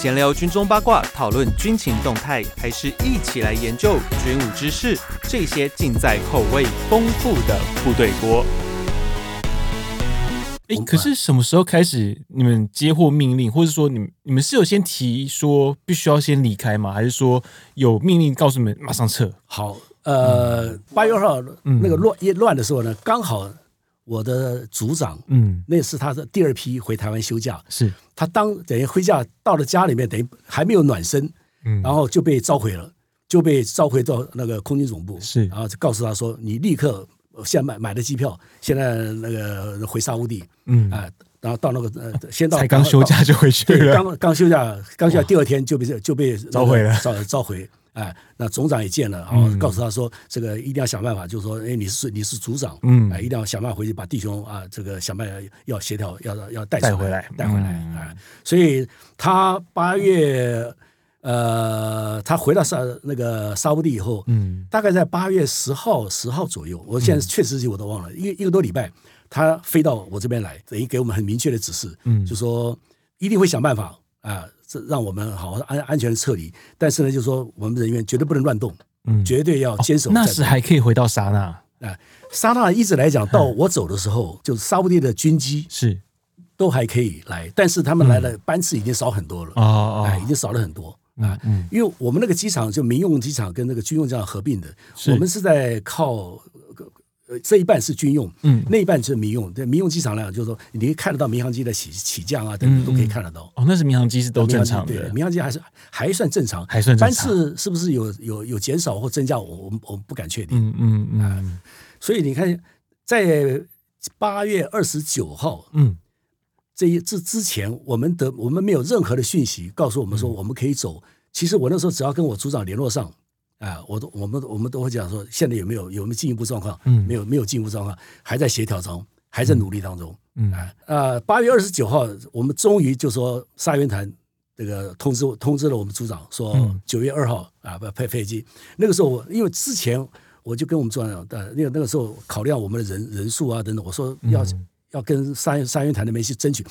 闲聊军中八卦，讨论军情动态，还是一起来研究军武知识？这些尽在口味丰富的部队锅。哎，可是什么时候开始你们接获命令，或者说你们你们是有先提说必须要先离开吗？还是说有命令告诉你们马上撤？好，呃，八月二号那个乱一乱的时候呢，刚好。我的组长，嗯，那是他的第二批回台湾休假，是。他当等于回家到了家里面，等于还没有暖身，嗯，然后就被召回了，就被召回到那个空军总部，是，然后就告诉他说，你立刻现在买买的机票，现在那个回沙乌地，嗯。啊，然后到那个呃，先到才刚休假就回去了，刚刚休假，刚休假第二天就被就被召回了，召召回。哎，那总长也见了，然后告诉他说：“这个一定要想办法，就是说，哎，你是你是组长，嗯，哎，一定要想办法回去把弟兄啊，这个想办法要协调，要要带带回来，带回来啊。所以他八月，呃，他回到沙那个沙乌地以后，嗯，大概在八月十号十号左右，我现在确实是我都忘了，一一个多礼拜，他飞到我这边来，等于给我们很明确的指示，嗯，就说一定会想办法啊。”这让我们好好安安全的撤离，但是呢，就是说我们人员绝对不能乱动，嗯，绝对要坚守、哦。那时还可以回到沙那。啊，沙那一直来讲，到我走的时候，嗯、就是沙乌地的军机是。都还可以来，但是他们来的班次已经少很多了，哦已经少了很多啊，嗯，因为我们那个机场就民用机场跟那个军用机场合并的，我们是在靠。这一半是军用，嗯，那一半是民用。对民用机场来讲，就是说你可以看得到民航机的起起降啊，等等都可以看得到。哦，那是民航机是都正常的，对，民航机还是还算正常，还算正常。班次是不是有有有减少或增加？我我们我们不敢确定。嗯嗯嗯、呃。所以你看，在八月二十九号，嗯，这一这之前，我们的我们没有任何的讯息告诉我们说我们可以走。嗯、其实我那时候只要跟我组长联络上。啊，我都我们我们都会讲说，现在有没有有没有进一步状况？嗯，没有没有进一步状况，还在协调中，还在努力当中。嗯，啊，呃，八月二十九号，我们终于就说沙元潭这个通知通知了我们组长说九月二号啊不派飞机。那个时候我因为之前我就跟我们组长呃，那个那个时候考量我们的人人数啊等等，我说要要跟沙沙元潭那边去争取。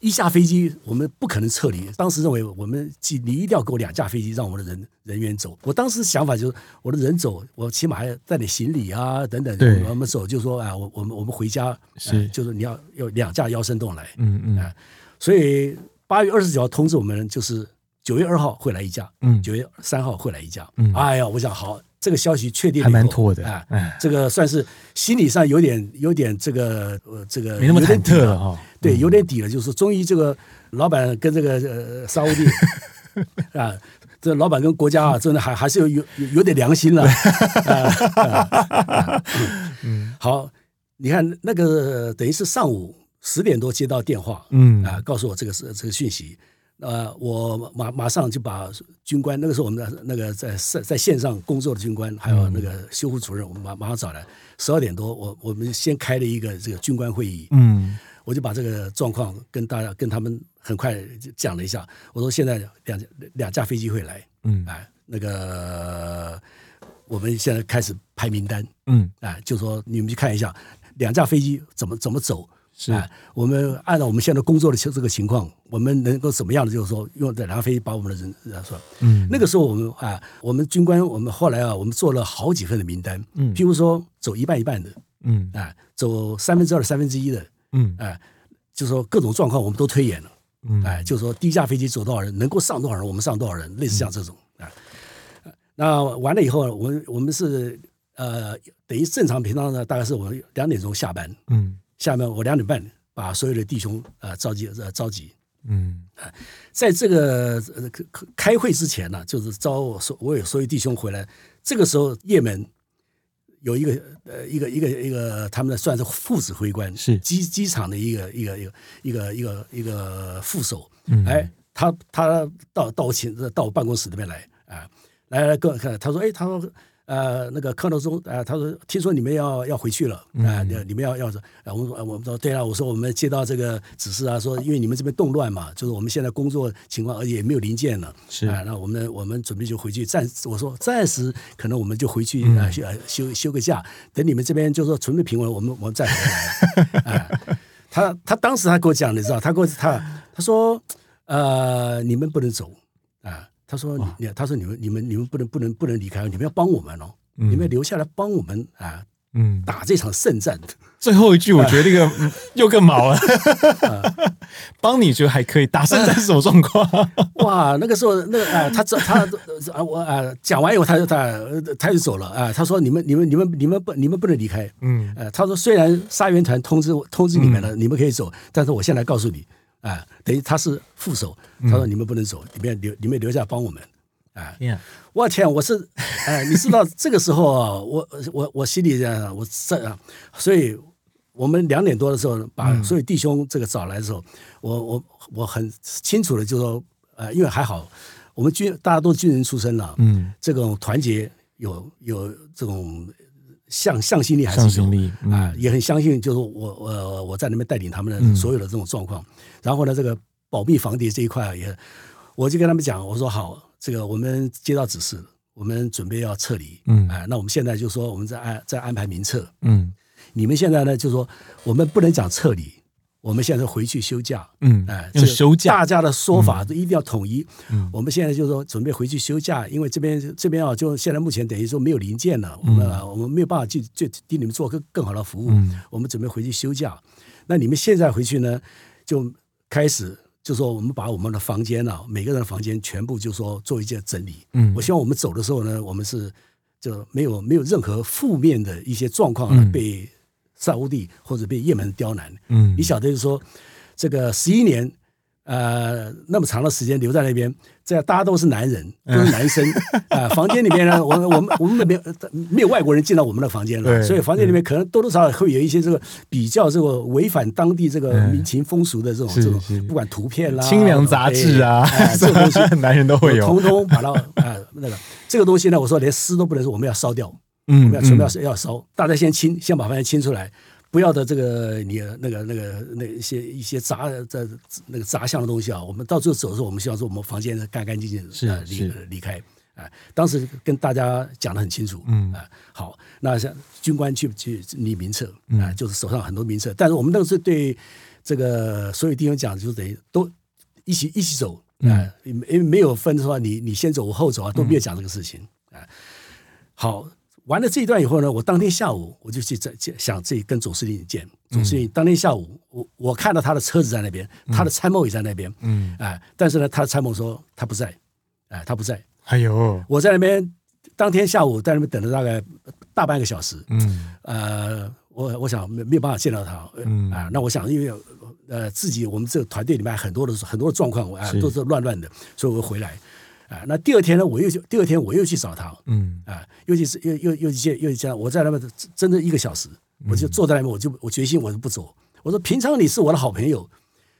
一架飞机，我们不可能撤离。当时认为，我们你一定要给我两架飞机，让我的人人员走。我当时想法就是，我的人走，我起码还要带点行李啊，等等。对，我们走就说啊，我我们我们回家是、呃，就是你要有两架腰身洞来。嗯嗯、呃。所以八月二十九号通知我们，就是九月二号会来一架，嗯，九月三号会来一架。嗯，哎呀，我想好。这个消息确定还蛮妥的啊，这个算是心理上有点有点这个呃这个没那么忐忑了。哈，对，有点底了，就是终于这个老板跟这个呃 沙乌地啊，这老板跟国家啊，真的还还是有有有点良心了 啊。嗯，好，你看那个等于是上午十点多接到电话，嗯。啊，告诉我这个是这个讯息。呃，我马马上就把军官，那个时候我们的那个在在在线上工作的军官，还有那个修复主任，我们马马上找来。十二点多，我我们先开了一个这个军官会议。嗯，我就把这个状况跟大家跟他们很快讲了一下。我说现在两两架飞机会来。嗯，哎，那个我们现在开始排名单。嗯，哎，就说你们去看一下两架飞机怎么怎么走。是。啊，我们按照我们现在工作的这个情况，我们能够怎么样的？就是说，用这两架飞机把我们的人说，嗯，那个时候我们啊，我们军官，我们后来啊，我们做了好几份的名单，嗯，譬如说走一半一半的，嗯，啊，走三分之二三分之一的，嗯，啊，就是说各种状况我们都推演了，嗯，哎，就是说第一架飞机走多少人，能够上多少人，我们上多少人，类似像这种啊，那完了以后，我们我们是呃，等于正常平常呢，大概是我们两点钟下班，嗯。下面我两点半把所有的弟兄啊、呃、召集呃召集，嗯啊，在这个呃开会之前呢，就是招我所我有所有弟兄回来。这个时候，叶门有一个呃一个一个一个他们的算是副指挥官，是机机场的一个一个一个一个一个一个副手，嗯，哎，他他到到我寝到我办公室这边来啊，来来跟看，他说，哎，他说。呃，那个康德中，呃，他说听说你们要要回去了，啊、呃，你们要要说，呃，我说，我们说对啊，我说我们接到这个指示啊，说因为你们这边动乱嘛，就是我们现在工作情况，而且也没有零件了，是啊、呃，那我们我们准备就回去暂，我说暂时可能我们就回去啊、呃，休休休个假，等你们这边就是说准备平稳，我们我们再回来。啊、呃，他他当时他跟我讲，你知道，他跟我他他说。呃，你们不能走啊。他说你，他说你们你们你们不能不能不能离开，你们要帮我们哦，嗯、你们要留下来帮我们啊。嗯，打这场胜战。最后一句，我觉得这个 又更毛了。帮你觉得还可以，打胜战是什么状况？哇，那个时候，那个啊，他这他啊，我啊，讲完以后，他就他他就走了啊。他说：“你们你们你们你们不你们不能离开。”嗯，呃，他说：“虽然沙援团通知通知你们了，你们可以走，但是我现在告诉你啊，等于他是副手。他说：你们不能走，你们留你们留下帮我们。”啊我天，我是，哎，你知道这个时候啊，我我我心里这样，我这样，所以我们两点多的时候把所有弟兄这个找来的时候，嗯、我我我很清楚的就说，呃，因为还好，我们军大家都是军人出身了，嗯，这种团结有有这种向向心力还是有，向心力，嗯、啊，也很相信，就是我我我在那边带领他们的所有的这种状况，嗯、然后呢，这个保密防谍这一块也，我就跟他们讲，我说好。这个我们接到指示，我们准备要撤离。嗯，哎，那我们现在就说我们在安在安排民撤。嗯，你们现在呢就说我们不能讲撤离，我们现在回去休假。嗯，哎，这休假，大家的说法都一定要统一。嗯，我们现在就说准备回去休假，因为这边这边啊，就现在目前等于说没有零件了，我们我们没有办法去去替你们做更更好的服务。嗯，我们准备回去休假。那你们现在回去呢，就开始。就说我们把我们的房间啊，每个人的房间全部就说做一件整理。嗯，我希望我们走的时候呢，我们是就没有没有任何负面的一些状况呢，被沙乌地或者被也门刁难。嗯，你晓得就是说这个十一年。呃，那么长的时间留在那边，这样大家都是男人，都是男生。啊、呃。房间里面呢，我我们我们那边没有外国人进到我们的房间了，所以房间里面可能多多少少会有一些这个比较这个违反当地这个民情风俗的这种这种，不管图片啦、清凉杂志啊，这个东西男人都会有，通通把它啊、呃、那个这个东西呢，我说连尸都不能说，我们要烧掉，嗯，我们要全部要要烧，大家先清，先把房间清出来。不要的这个你那个那个那一些一些杂这那个杂项的东西啊，我们到最后走的时候，我们希望说我们房间干干净净的是离离开啊。当时跟大家讲的很清楚，嗯啊，好，那像军官去去拟名册啊，就是手上很多名册，但是我们那个是对这个所有弟兄讲，就是等于都一起一起走啊，因为没有分说你你先走我后走啊，都没有讲这个事情啊。好。完了这一段以后呢，我当天下午我就去在想自己跟总司令见。总司令当天下午，我我看到他的车子在那边，他的参谋也在那边。嗯，哎，但是呢，他的参谋说他不在，哎，他不在。哎呦，我在那边当天下午在那边等了大概大半个小时。嗯，呃，我我想没没有办法见到他。嗯啊，那我想因为呃自己我们这个团队里面很多的很多的状况啊都是乱乱的，所以我回来。啊，那第二天呢，我又去，第二天我又去找他，嗯，啊，尤其是又又又去见，又去见，我在那边真的一个小时，我就坐在那边，我就我决心我就不走。我说平常你是我的好朋友，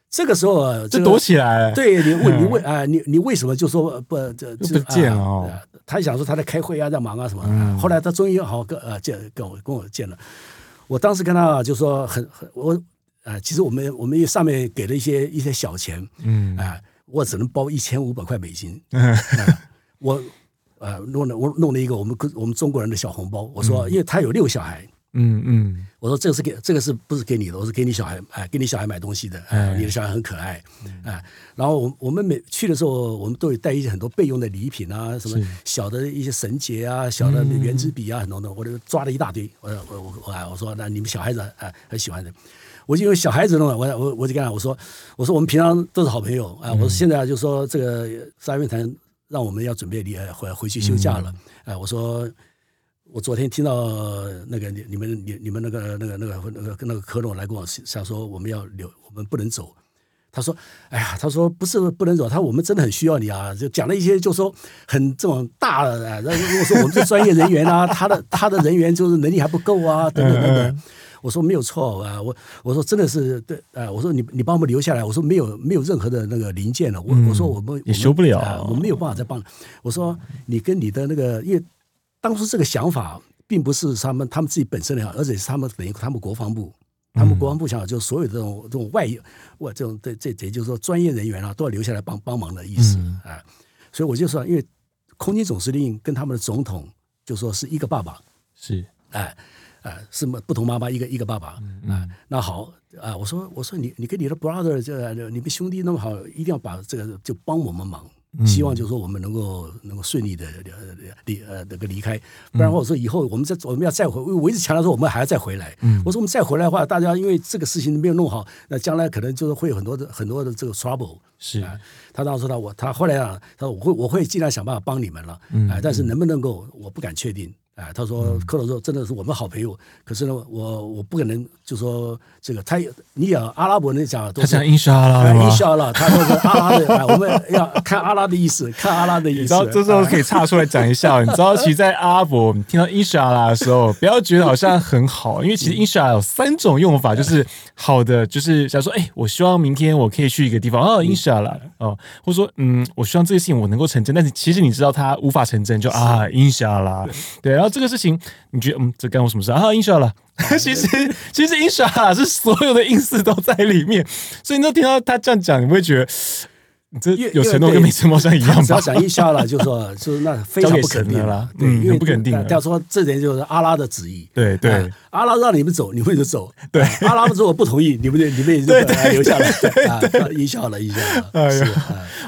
这个时候啊，就躲起来，对你问你问啊，你你为什么就说不这不见哦？他想说他在开会啊，在忙啊什么。后来他终于好跟呃见跟我跟我见了，我当时跟他就说很很我啊，其实我们我们上面给了一些一些小钱，嗯啊。我只能包一千五百块美金，我呃弄了我弄了一个我们我们中国人的小红包，我说因为他有六个小孩，嗯嗯，我说这个是给这个是不是给你的？我是给你小孩哎，给你小孩买东西的，哎，你的小孩很可爱，哎，然后我我们每去的时候，我们都有带一些很多备用的礼品啊，什么小的一些绳结啊，小的圆珠笔啊，很多的，我就抓了一大堆，我我我我我说那你们小孩子哎很喜欢的。我就因为小孩子弄了，我我我就跟他我说我说我们平常都是好朋友啊，我说现在就说这个沙援团让我们要准备离回回去休假了，啊，我说我昨天听到那个你你们你你们那个那个那个那个那个科诺来跟我想说我们要留我们不能走，他说哎呀他说不是不能走，他说我们真的很需要你啊，就讲了一些就说很这种大的啊，如果说我们这专业人员啊，他的他的人员就是能力还不够啊，等等等等。我说没有错啊，我我说真的是对啊，我说你你帮我们留下来，我说没有没有任何的那个零件了，我我说我们也修不了，啊，我没有办法再帮。我说你跟你的那个，因为当初这个想法并不是他们他们自己本身的想法，而且是他们等于他们国防部，他们国防部想法就是所有这种这种外我这种这这也就是说专业人员啊都要留下来帮帮忙的意思啊，所以我就说，因为空军总司令跟他们的总统就说是一个爸爸，是哎。啊，是不同妈妈一个一个爸爸啊。那好啊，我说我说你你跟你的 brother 这你们兄弟那么好，一定要把这个就帮我们忙。希望就是说我们能够能够顺利的离呃那个离开，不然我说以后我们再我们要再回，我一直强调说我们还要再回来。我说我们再回来的话，大家因为这个事情没有弄好，那将来可能就是会有很多的很多的这个 trouble。是啊，他当时说他我他后来啊，他说我会我会尽量想办法帮你们了，啊，但是能不能够我不敢确定。哎，他说克罗说真的是我们好朋友，可是呢，我我不可能就说这个他你讲阿拉伯人讲都是他讲伊沙拉伊沙拉，他说是阿拉的，我们要看阿拉的意思，看阿拉的意思。你知道这时候可以岔出来讲一下，你知道其实，在阿拉伯听到伊沙拉的时候，不要觉得好像很好，因为其实伊沙拉有三种用法，就是好的，就是想说，哎，我希望明天我可以去一个地方，哦，伊沙拉哦，或者说，嗯，我希望这个事情我能够成真，但是其实你知道它无法成真，就啊，伊沙拉，对，然后。这个事情，你觉得嗯，这干我什么事啊？英雄了，其实其实英莎拉是所有的 ins 都在里面，所以你都听到他这样讲，你会觉得你这有承诺跟没承诺像一样吧？只要讲一下了，就说 就是那非常不肯定了，对，因为不肯定。要说这点就是阿拉的旨意，对对，阿拉让你们走，你们就走；对，阿拉如果不同意，你们就你们也就留下来。英莎拉，英莎拉，是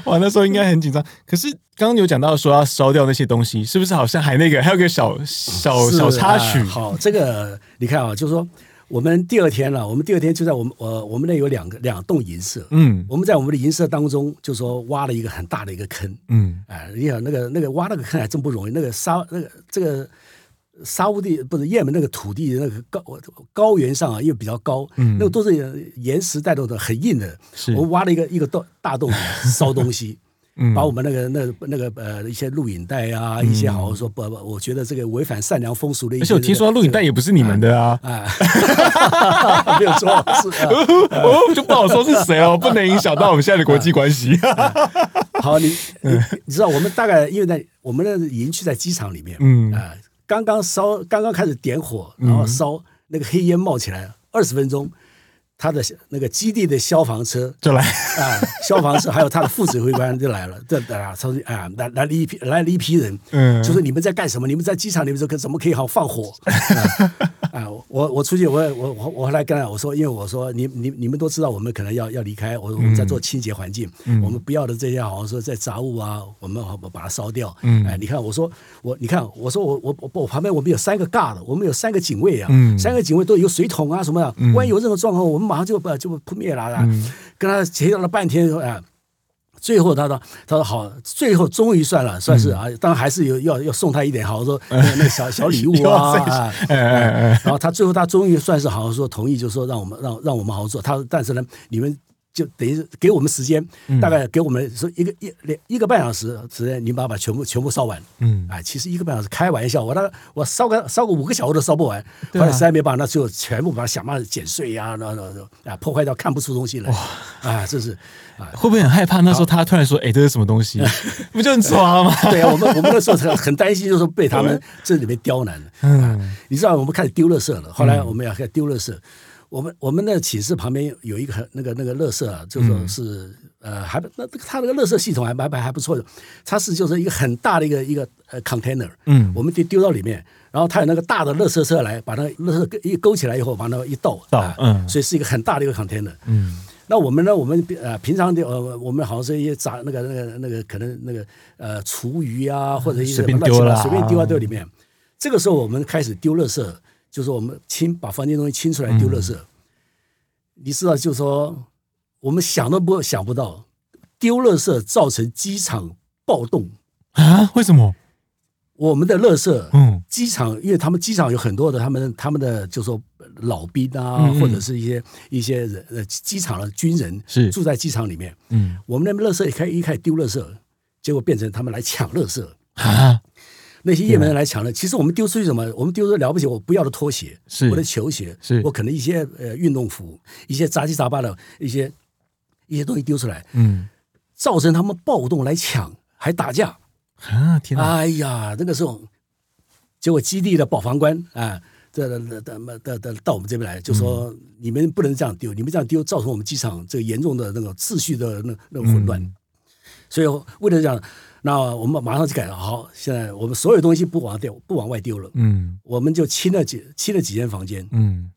哇，那时候应该很紧张，可是。刚刚有讲到说要烧掉那些东西，是不是好像还那个还有个小小小插曲？好，这个你看啊，就是说我们第二天了，我们第二天就在我们呃我们那有两个两栋银舍，嗯，我们在我们的银舍当中就说挖了一个很大的一个坑，嗯，哎，你想那个那个挖那个坑还真不容易，那个沙那个这个沙乌地不是也门那个土地那个高高原上啊，因为比较高，嗯，那个都是岩石带动的很硬的，是。我们挖了一个一个洞大洞烧东西。把我们那个那那个呃一些录影带啊，一些好好说不不，我觉得这个违反善良风俗的一些。而且我听说录影带也不是你们的啊，啊，没有错，是 哦，就不好说是谁哦，不能影响到我们现在的国际关系。好，你你 你知道我们大概因为在我们的营区在机场里面，嗯啊，刚刚烧刚刚开始点火，然后烧那个黑烟冒起来，二十分钟。他的那个基地的消防车就来啊，消防车还有他的副指挥官就来了，这啊，超啊，来来了一批来了一批人，嗯，就说你们在干什么？你们在机场里面说怎么可以好放火？啊，我我出去，我我我我后来跟他我说，因为我说你你你们都知道我们可能要要离开，我我们在做清洁环境，我们不要的这些好像说在杂物啊，我们好把它烧掉。嗯，哎，你看我说我你看我说我我我我旁边我们有三个 guard，我们有三个警卫啊，三个警卫都有水桶啊什么的，万一有任何状况，我们。马上就把就扑灭了，嗯、跟他协调了半天啊，最后他说他说好，最后终于算了，算是啊，当然还是有要要送他一点，好像说 那个小小礼物啊，然后他最后他终于算是好像说同意，就说让我们让让我们好好做，他但是呢，你们。就等于是给我们时间，大概给我们说一个一两一个半小时时间，你把把全部全部烧完。嗯，哎，其实一个半小时开玩笑，我那我烧个烧个五个小时都烧不完。后来实在没办法，那最后全部把它想办法剪碎呀，那那那啊破坏掉看不出东西来。哇，啊，这是啊，会不会很害怕？那时候他突然说：“哎，这是什么东西？不就很抓吗？”对啊，我们我们那时候很很担心，就是被他们这里面刁难了。嗯，你知道我们开始丢垃圾了，后来我们要开始丢垃圾。我们我们的寝室旁边有一个很那个那个乐色啊，就说是呃还那他那个乐色系统还还还不错的，它是就是一个很大的一个一个呃 container，嗯，我们就丢到里面，然后它有那个大的乐色车来把那个乐色一勾起来以后，把那一倒，倒，嗯，所以是一个很大的一个 container，嗯，那我们呢，我们呃平常的呃我们好像是一些杂那个那个那个可能那个呃厨余啊或者一些什么乱七八糟随便丢到这里面，这个时候我们开始丢垃圾。就是我们清把房间东西清出来丢垃圾，嗯、你知道，就是说我们想都不想不到，丢垃圾造成机场暴动啊？为什么？我们的垃圾，嗯，机场，因为他们机场有很多的他们他们的，就是说老兵啊，嗯嗯或者是一些一些人呃，机场的军人是住在机场里面，嗯，我们那边垃圾一开一开始丢垃圾，结果变成他们来抢垃圾啊。那些也门人来抢了，其实我们丢出去什么？我们丢出了不起，我不要的拖鞋，是我的球鞋，是我可能一些呃运动服，一些杂七杂八的一些一些东西丢出来，嗯，造成他们暴动来抢，还打架啊！天哪！哎呀，那个时候，结果基地的保防官啊，这的的的的到我们这边来，就说你们不能这样丢，你们这样丢造成我们机场这个严重的那个秩序的那那个混乱，所以为了这样。那我们马上就改了。好，现在我们所有东西不往丢，不往外丢了。嗯，我们就清了几清了几间房间。嗯，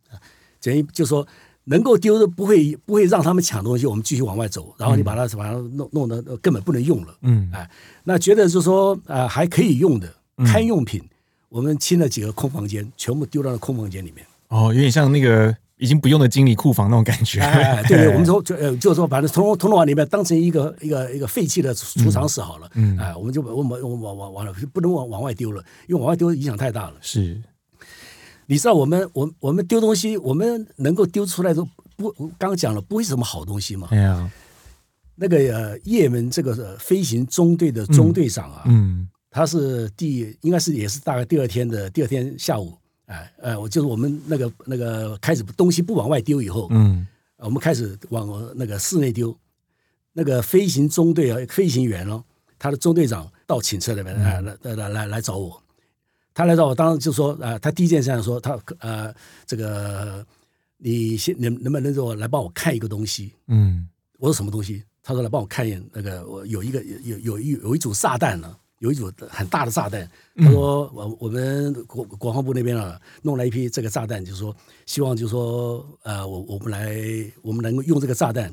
等于就说能够丢的不会不会让他们抢东西，我们继续往外走。然后你把它把它弄弄得根本不能用了。嗯，哎，那觉得就是说啊、呃、还可以用的堪用品，我们清了几个空房间，全部丢到了空房间里面。哦，有点像那个。已经不用的经理库房那种感觉，哎，对 对，我们从就呃，就是说，把这通通通往里面当成一个一个一个废弃的储藏室好了，嗯，哎，我们就我们我们往往往了，不能往往外丢了，因为往外丢影响太大了。是，你知道我们我我们丢东西，我们能够丢出来都不，刚刚讲了，不会是什么好东西嘛？哎呀，那个呃，也门这个飞行中队的中队长啊，嗯，他是第应该是也是大概第二天的第二天下午。哎，呃，我就是我们那个那个开始东西不往外丢以后，嗯，我们开始往那个室内丢。那个飞行中队啊，飞行员哦，他的中队长到寝室里面来来来来来找我。他来找我，当时就说啊，他第一件事情说，他呃，这个你先能能不能我来帮我看一个东西？嗯，我说什么东西？他说来帮我看一眼那个，我有一个有有有有一组炸弹呢。有一组很大的炸弹，他说我我们国国防部那边啊弄了一批这个炸弹，就是说希望就是说呃我我们来我们能够用这个炸弹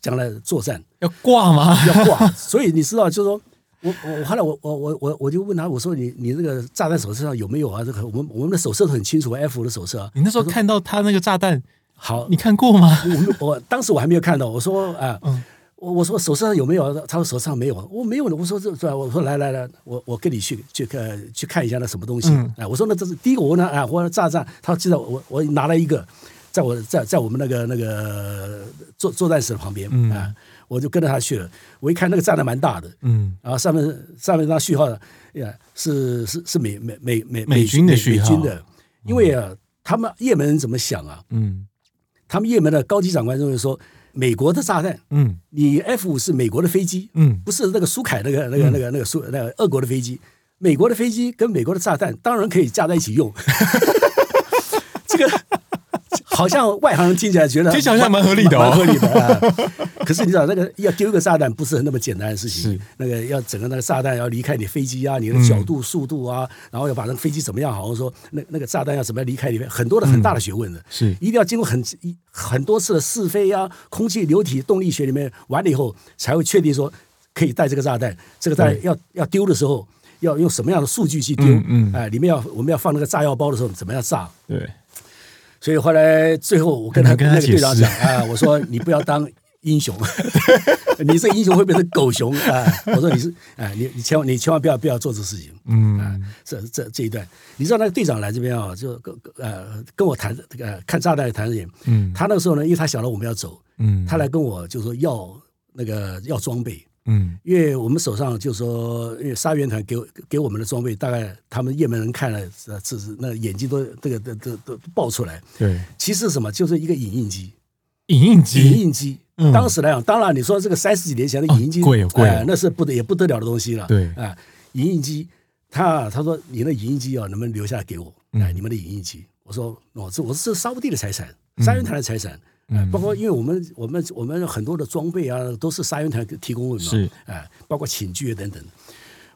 将来作战要挂吗？要挂。所以你知道就是说我我后来我我我我我就问他我说你你这个炸弹手册上有没有啊？这个我们我们的手册都很清楚，F 的手册啊。你那时候看到他那个炸弹好，你看过吗？我我当时我还没有看到，我说啊。嗯我我说手上有没有？他说手上没有。我没有的。我说这这，我说来来来，我我跟你去去看去看一下那什么东西。哎、嗯，我说那这是第一个，我问他哎，我说炸弹。他说记得我我拿了一个，在我在在我们那个那个作作战室的旁边啊、我就跟着他去了。我一看那个炸弹蛮大的，嗯，然后上面上面那序号呀是是是美美美美美军的序号，美军的，因为啊，他们也门人怎么想啊？嗯，他们也门的高级长官认为说。美国的炸弹，嗯，你 F 五是美国的飞机，嗯，不是那个苏凯那个那个那个那个苏那个俄国的飞机，美国的飞机跟美国的炸弹当然可以架在一起用，这个。好像外行人听起来觉得 听起来好像蛮合理的，哦，蛮合理的啊。可是你知道，那个要丢一个炸弹不是那么简单的事情。那个要整个那个炸弹要离开你飞机啊，你的角度、速度啊，嗯、然后要把那个飞机怎么样？好像说那那个炸弹要怎么样离开里面，很多的很大的学问的。是一定要经过很很多次的试飞啊，空气流体动力学里面完了以后，才会确定说可以带这个炸弹。这个炸弹要要丢的时候，要用什么样的数据去丢？嗯，嗯，哎，里面要我们要放那个炸药包的时候，怎么样炸？对。所以后来最后我跟他跟那个队长讲啊，我说你不要当英雄，你这英雄会变成狗熊啊！我说你是啊，你你千万你千万不要不要做这事情，嗯。啊，这这这一段，你知道那个队长来这边啊，就跟呃跟我谈这个看炸弹谈的人，嗯，他那个时候呢，因为他晓得我们要走，嗯，他来跟我就说要那个要装备。嗯，因为我们手上就是说，因为杀援团给给我们的装备，大概他们也门人看了，呃，是是那眼睛都这个都都都爆出来。对，其实什么就是一个影印机，影印机，影印机。嗯、当时来讲，当然你说这个三十几年前的影印机，贵贵、那是不得也不得了的东西了。对，啊、呃，影印机，他他说你的影印机啊，能不能留下来给我？哎、呃，你们的影印机，我说哦，这我是这是沙乌地的财产，杀援团的财产。嗯嗯，包括因为我们我们我们很多的装备啊，都是杀援团提供的嘛，是，哎，包括寝具啊等等。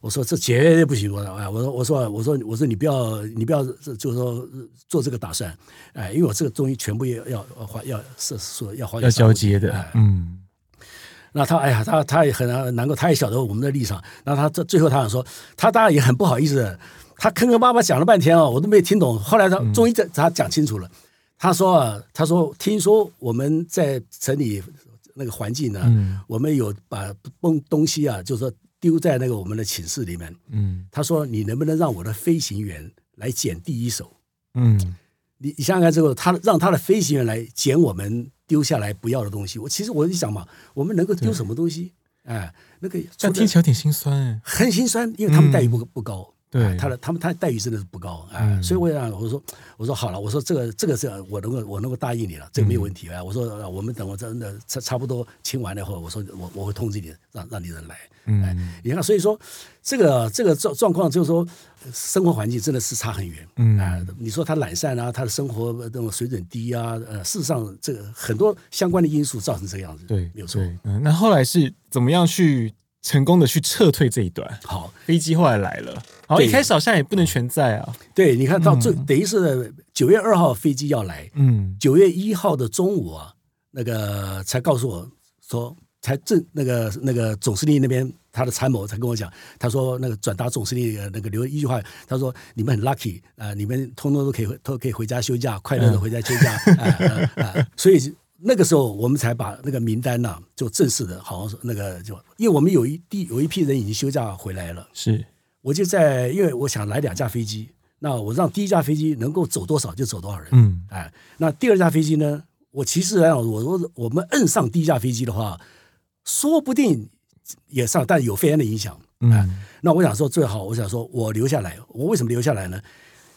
我说这绝对不行，我说哎，我说我说我说我说你不要你不要就是说做这个打算，哎，因为我这个东西全部要要还要是说要还要交接的，哎、嗯。那他哎呀，他他也很难过，他也晓得我们的立场。那他这最后他想说，他当然也很不好意思，他坑坑巴巴讲了半天啊，我都没听懂。后来他终于这他讲清楚了。嗯他说啊，他说听说我们在城里那个环境呢，嗯、我们有把东东西啊，就是说丢在那个我们的寝室里面。嗯，他说你能不能让我的飞行员来捡第一手？嗯，你你想想看，这个他让他的飞行员来捡我们丢下来不要的东西。我其实我就想嘛，我们能够丢什么东西？哎，那个这样听起来有点心酸哎，很心酸，因为他们待遇不不高。嗯对，他的他们他的待遇真的是不高啊，嗯、所以我想我说我说好了，我说这个这个是我能够我能够答应你了，这个没有问题啊。嗯、我说我们等我真的差差不多清完了以后，我说我我会通知你，让让你人来。嗯，你看，所以说这个这个状状况就是说，生活环境真的是差很远。嗯啊，你说他懒散啊，他的生活那种水准低啊，呃，事实上这个很多相关的因素造成这个样子。对，没有错。嗯，那后来是怎么样去？成功的去撤退这一段。好，飞机后来来了，好，一开始好像也不能全在啊。对，你看到最、嗯、等于是九月二号飞机要来，嗯，九月一号的中午啊，那个才告诉我说。才正那个那个总司令那边他的参谋才跟我讲，他说那个转达总司令那个留一句话，他说你们很 lucky 啊、呃，你们通通都可以都可以回家休假，快乐的回家休假啊、嗯 呃呃、所以那个时候我们才把那个名单呢、啊、就正式的，好像是那个就因为我们有一第有一批人已经休假回来了，是我就在因为我想来两架飞机，那我让第一架飞机能够走多少就走多少人，嗯，哎，那第二架飞机呢，我其实来讲，我我我们摁上第一架飞机的话。说不定也上，但有肺炎的影响。嗯、啊，那我想说最好，我想说我留下来。我为什么留下来呢？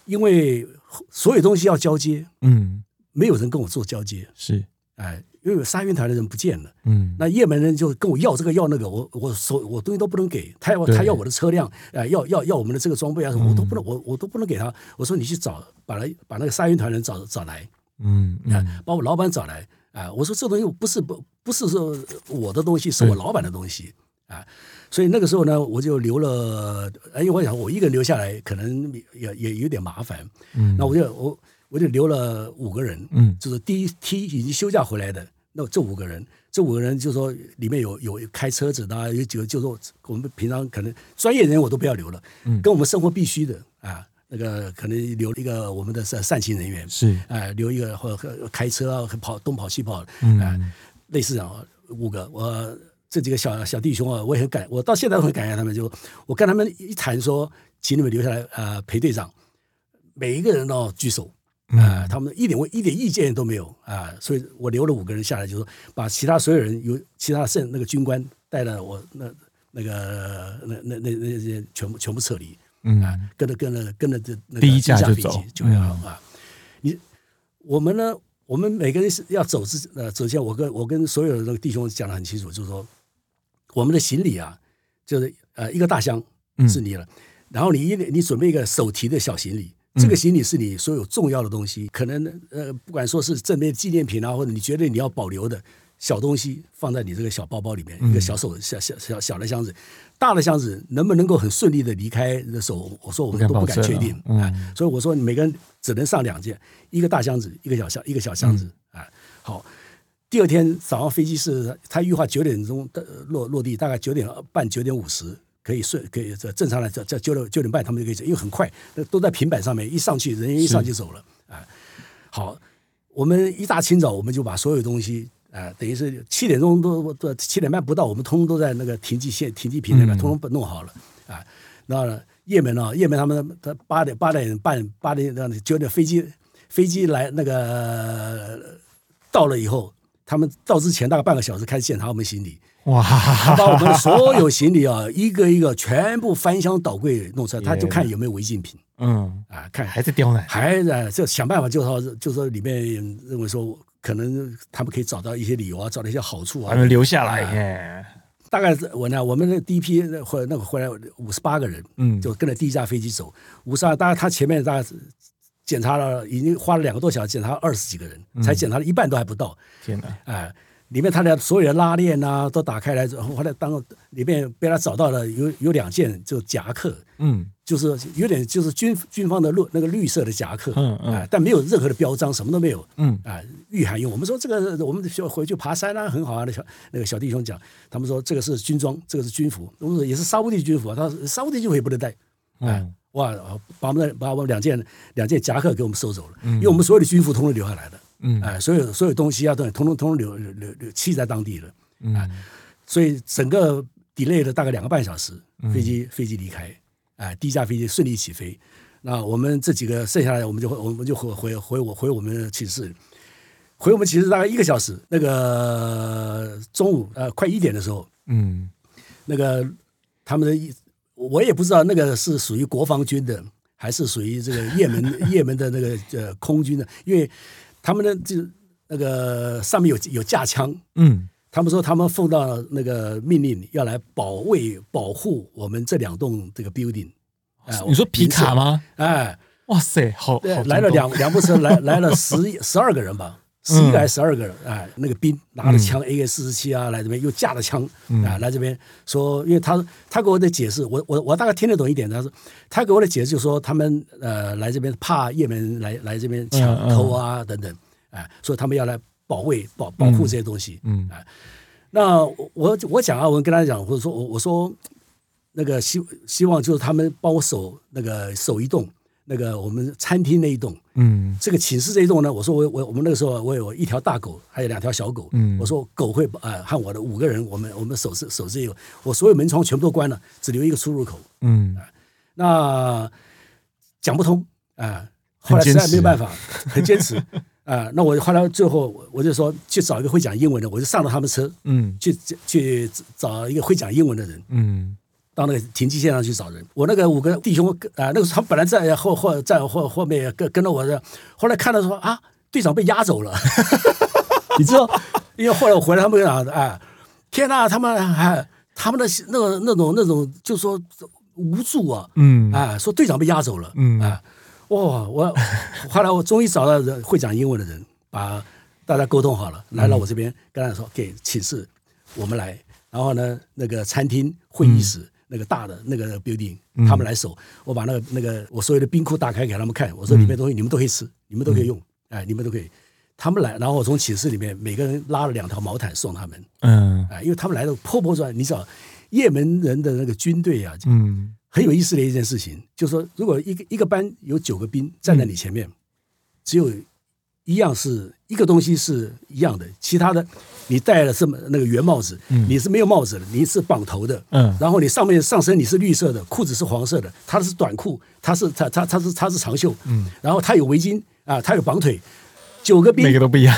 因为所有东西要交接，嗯，没有人跟我做交接。是，哎，因为沙云团的人不见了。嗯，那叶门人就跟我要这个要那个，我我所我东西都不能给他要他要我的车辆，哎，要要要我们的这个装备啊什么，我都不能，我我都不能给他。我说你去找，把来把那个三云团人找找来，嗯，啊，把我老板找来。啊，我说这东西不是不不是说我的东西，是我老板的东西啊，所以那个时候呢，我就留了，因为我想我一个人留下来可能也也有点麻烦，嗯，那我就我我就留了五个人，嗯，就是第一梯已经休假回来的，那这五个人，这五个人就是说里面有有开车子的，有几个就是说我们平常可能专业人我都不要留了，嗯，跟我们生活必须的啊。那个可能留一个我们的善善行人员是啊、呃，留一个或者开车啊，跑东跑西跑的，嗯、呃，类似这样，五个我这几个小小弟兄啊，我也很感，我到现在都很感谢他们。就我跟他们一谈说，请你们留下来啊、呃，陪队长，每一个人都举手啊、他们一点一点意见都没有啊、呃，所以我留了五个人下来，就是说把其他所有人有其他剩那个军官带了我那那个那那那那些全部全部撤离。嗯啊，跟着跟着跟着这第一架就走，就要啊。你我们呢？我们每个人是要走之呃，首先我跟我跟所有的那个弟兄讲的很清楚，就是说我们的行李啊，就是呃一个大箱是你了，嗯、然后你一你准备一个手提的小行李，这个行李是你所有重要的东西，嗯、可能呃不管说是正面纪念品啊，或者你觉得你要保留的。小东西放在你这个小包包里面，一个小手小小小小的箱子，大的箱子能不能够很顺利的离开的时候，我说我们都不敢确定啊。所以我说你每个人只能上两件，一个大箱子，一个小箱，一个小箱子啊。好，第二天早上飞机是他预化九点钟的落落地，大概九点半九点五十可以顺可以这正常来这这九点九点半他们就可以走，因为很快都在平板上面一上去，人一上就走了啊。好，我们一大清早我们就把所有东西。啊，等于是七点钟都都七点半不到，我们通通都在那个停机线、停机坪那边，通通弄好了。啊，那叶门呢？叶门他们他八点八点半八点那九点飞机飞机来那个到了以后，他们到之前大概半个小时开始检查我们行李。哇！他把我们 所有行李啊，一个一个全部翻箱倒柜弄出来，他就看有没有违禁品。嗯，啊，看还是刁难，还在就想办法就说就说里面认为说。可能他们可以找到一些理由啊，找到一些好处啊，他们留下来。哎，大概是我呢，我们的第一批或那个回来五十八个人，嗯，就跟着第一架飞机走。五十二，当然他前面大概检查了，已经花了两个多小时检查了二十几个人，才检查了一半都还不到。天哪！哎，里面他的所有的拉链啊都打开来之后，后来当里面被他找到了有有两件就夹克，嗯。就是有点就是军军方的绿那个绿色的夹克，嗯嗯、呃，但没有任何的标章，什么都没有，嗯啊，御寒用。我们说这个，我们就回去爬山啊，很好啊。那小那个小弟兄讲，他们说这个是军装，这个是军服，我们说也是沙乌地军服啊。他说沙乌地军服也不能带，哎、呃，哇，把我们把我们两件两件夹克给我们收走了，嗯，因为我们所有的军服通通留下来的，嗯，哎、呃，所有所有东西啊，都通通通通留留留弃在当地了，嗯、呃，所以整个 delay 了大概两个半小时，飞机、嗯、飞机离开。哎，第一架飞机顺利起飞，那我们这几个剩下来，我们就我们就回回回我回我们寝室，回我们寝室大概一个小时。那个中午呃快一点的时候，嗯，那个他们的我也不知道那个是属于国防军的，还是属于这个也门 也门的那个呃空军的，因为他们的就那个上面有有架枪，嗯。他们说，他们奉到那个命令，要来保卫、保护我们这两栋这个 building。哎，你说皮卡吗？哎，哇塞，好，好来了两两部车，来来了十十二个人吧，十一个还是十二个人啊？那个兵拿着枪 AK 四十七啊，来这边又架着枪啊，来这边说，因为他他给我的解释，我我我大概听得懂一点。他说他给我的解释就是说，他们呃来这边怕夜门来来这边抢偷啊等等，啊，所以他们要来保卫保保护这些东西。嗯啊，那我我讲啊，我跟他讲，或者说我我说那个希希望就是他们帮我守那个守一栋。那个我们餐厅那一栋，嗯，这个寝室这一栋呢，我说我我我们那个时候我有一条大狗，还有两条小狗，嗯，我说狗会啊、呃、和我的五个人，我们我们守着守这个，我所有门窗全部都关了，只留一个出入口，嗯，呃、那讲不通啊、呃，后来实在没有办法，很坚持啊、呃，那我后来最后我就说去找一个会讲英文的，我就上了他们车，嗯，去去找一个会讲英文的人，嗯。到那个停机线上去找人，我那个五个弟兄啊，那个时候他本来在后后在后后面跟跟着我的，后来看到说啊，队长被押走了，你知道？因为后来我回来，他们讲哎，天哪，他们哎，他们的那个那种那种，就说无助啊，嗯，哎，说队长被押走了，嗯，哎，哇，我后来我终于找到人会讲英文的人，把大家沟通好了，来到我这边，跟他说给寝室我们来，然后呢，那个餐厅会议室。嗯那个大的那个 building，他们来守，嗯、我把那个那个我所有的冰库打开给他们看，我说里面东西你们都可以吃，你们都可以用，嗯、哎，你们都可以。他们来，然后我从寝室里面每个人拉了两条毛毯送他们，嗯，哎，因为他们来的破破烂，你知道，叶门人的那个军队啊，嗯，很有意思的一件事情，就是说，如果一个一个班有九个兵站在你前面，嗯、只有。一样是一个东西是一样的，其他的你戴了这么那个圆帽子，嗯、你是没有帽子的，你是绑头的，嗯，然后你上面上身你是绿色的，裤子是黄色的，他是短裤，他是他他他是他是长袖，嗯，然后他有围巾啊，他有绑腿，九个兵每个都不一样，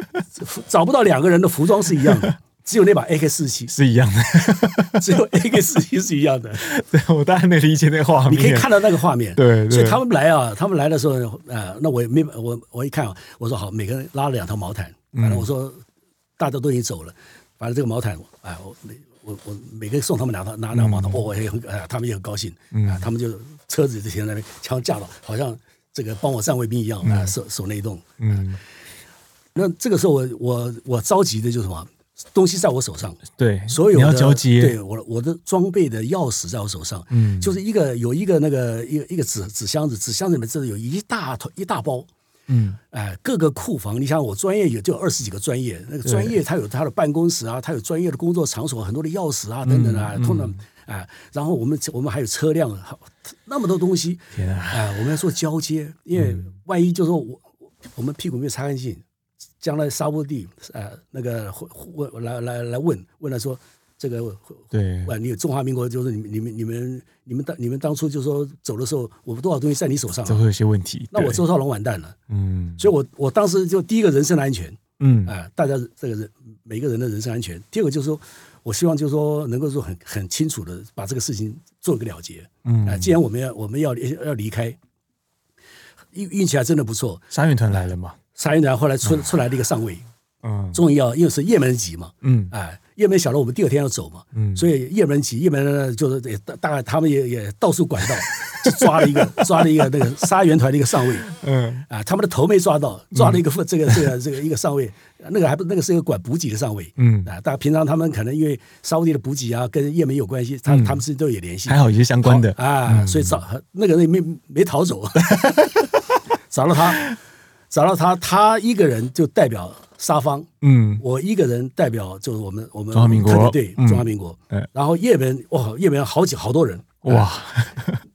找不到两个人的服装是一样的。只有那把 AK 四七是一样的，只有 AK 四七是一样的。对，我当然能理解那个画面，你可以看到那个画面。对，对，所以他们来啊，他们来的时候啊、呃，那我也没我我一看啊，我说好，每个人拉了两条毛毯，我说大家都已经走了，反正这个毛毯啊、呃，我我我每个人送他们两套，拿两条毛毯，哦、也很啊，他们也很高兴啊、呃，他们就车子就停在那边，枪架了，好像这个帮我站卫兵一样啊、呃，守守那一栋。嗯，那这个时候我我我着急的就是什么？东西在我手上，对，所有的你要交接，对我我的装备的钥匙在我手上，嗯，就是一个有一个那个一个一个纸纸箱子，纸箱子里面真的有一大坨一大包，嗯，哎，各个库房，你想我专业有就有二十几个专业，那个专业它有它的办公室啊，它有专业的工作场所，很多的钥匙啊等等啊，通常哎，然后我们我们还有车辆，好那么多东西，哎，我们要做交接，因为万一就是说我我们屁股没有擦干净。将来沙乌地，呃，那个会来来来问问他说，这个对，你有中华民国就是你们你们你们你们当你们当初就说走的时候，我们多少东西在你手上，就会有些问题。那我周少龙完蛋了，嗯，所以我我当时就第一个人身安全，嗯，啊、呃，大家这个人每个人的人身安全。第二个就是说我希望就是说能够说很很清楚的把这个事情做一个了结，嗯，啊、呃，既然我们要我们要要离开，运运气还真的不错，三运团来了嘛？三运团后来出出来了一个上尉，嗯，终于要因为是叶门急嘛，嗯，哎，叶门晓得我们第二天要走嘛，嗯，所以叶门急叶门呢就是也大概他们也也到处管道，就抓了一个抓了一个那个沙员团的一个上尉，嗯，啊，他们的头没抓到，抓了一个这个这个这个一个上尉，那个还不那个是一个管补给的上尉，嗯，啊，大家平常他们可能因为沙乌地的补给啊跟叶门有关系，他他们是都有联系，还好一些相关的。啊，所以找那个人没没逃走，找到他。找到他，他一个人就代表沙方，嗯，我一个人代表就是我们我们中华民国对中华民国，嗯，然后叶门哇，叶门好几好多人。哇，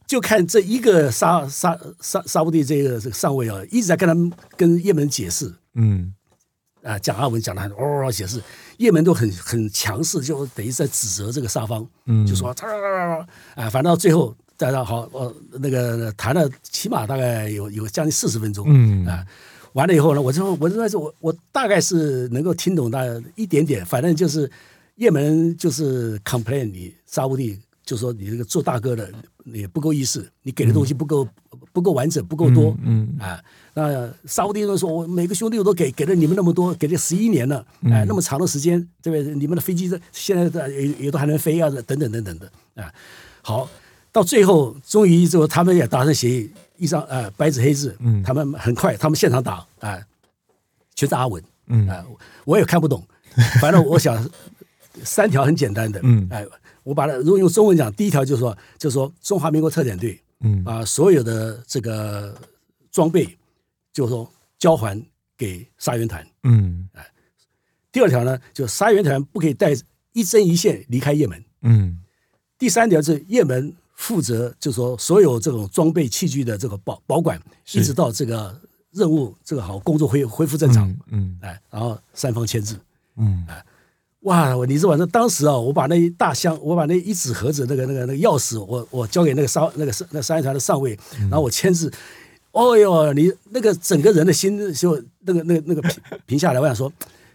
就看这一个沙沙沙沙乌地这个这个上尉啊，一直在跟他们跟叶门解释，嗯，啊讲阿文讲的很哦解释，叶门都很很强势，就等于在指责这个沙方，嗯，就说啊，反正到最后。大家好，我那个谈了起码大概有有将近四十分钟，嗯。啊，完了以后呢，我就我就说我我大概是能够听懂他一点点，反正就是也门就是 complain 你沙乌地，就说你这个做大哥的也不够意思，你给的东西不够、嗯、不够完整，不够多，嗯，嗯啊，那沙乌地人说我每个兄弟我都给给了你们那么多，给了十一年了，哎、嗯，那么长的时间，对不对？你们的飞机现在也也都还能飞啊，等等等等的啊，好。到最后，终于之后，他们也达成协议，一张呃白纸黑字，嗯，他们很快，他们现场打，啊、呃，全是阿文，嗯。啊，我也看不懂，反正我想三条很简单的，嗯。哎，我把它如果用中文讲，第一条就是说，就是说中华民国特遣队，嗯，把所有的这个装备，就是说交还给沙援团，嗯。哎，第二条呢，就沙援团不可以带一针一线离开叶门，嗯，第三条是叶门。负责就是说，所有这种装备器具的这个保保管，一直到这个任务这个好工作恢恢复正常，嗯，哎，然后三方签字，嗯，哎，哇，你知道这当时啊，我把那一大箱，我把那一纸盒子那个那个那个钥匙，我我交给那个上那个那商业团的上尉，然后我签字，哦哟，你那个整个人的心就那个那个那个平平下来，我想说，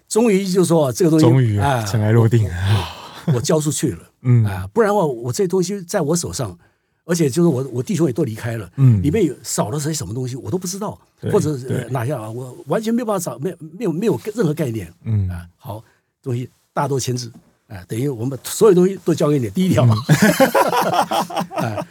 终于就是说这个东西终于啊尘埃落定啊。我交出去了，嗯。啊，不然的话，我这东西在我手上，而且就是我我弟兄也都离开了，嗯，里面有少了些什么东西，我都不知道，或者哪下啊，我完全没有办法找，没有没有没有任何概念，嗯。啊，好东西大多签字，啊，等于我们所有东西都交给你，第一条嘛，啊，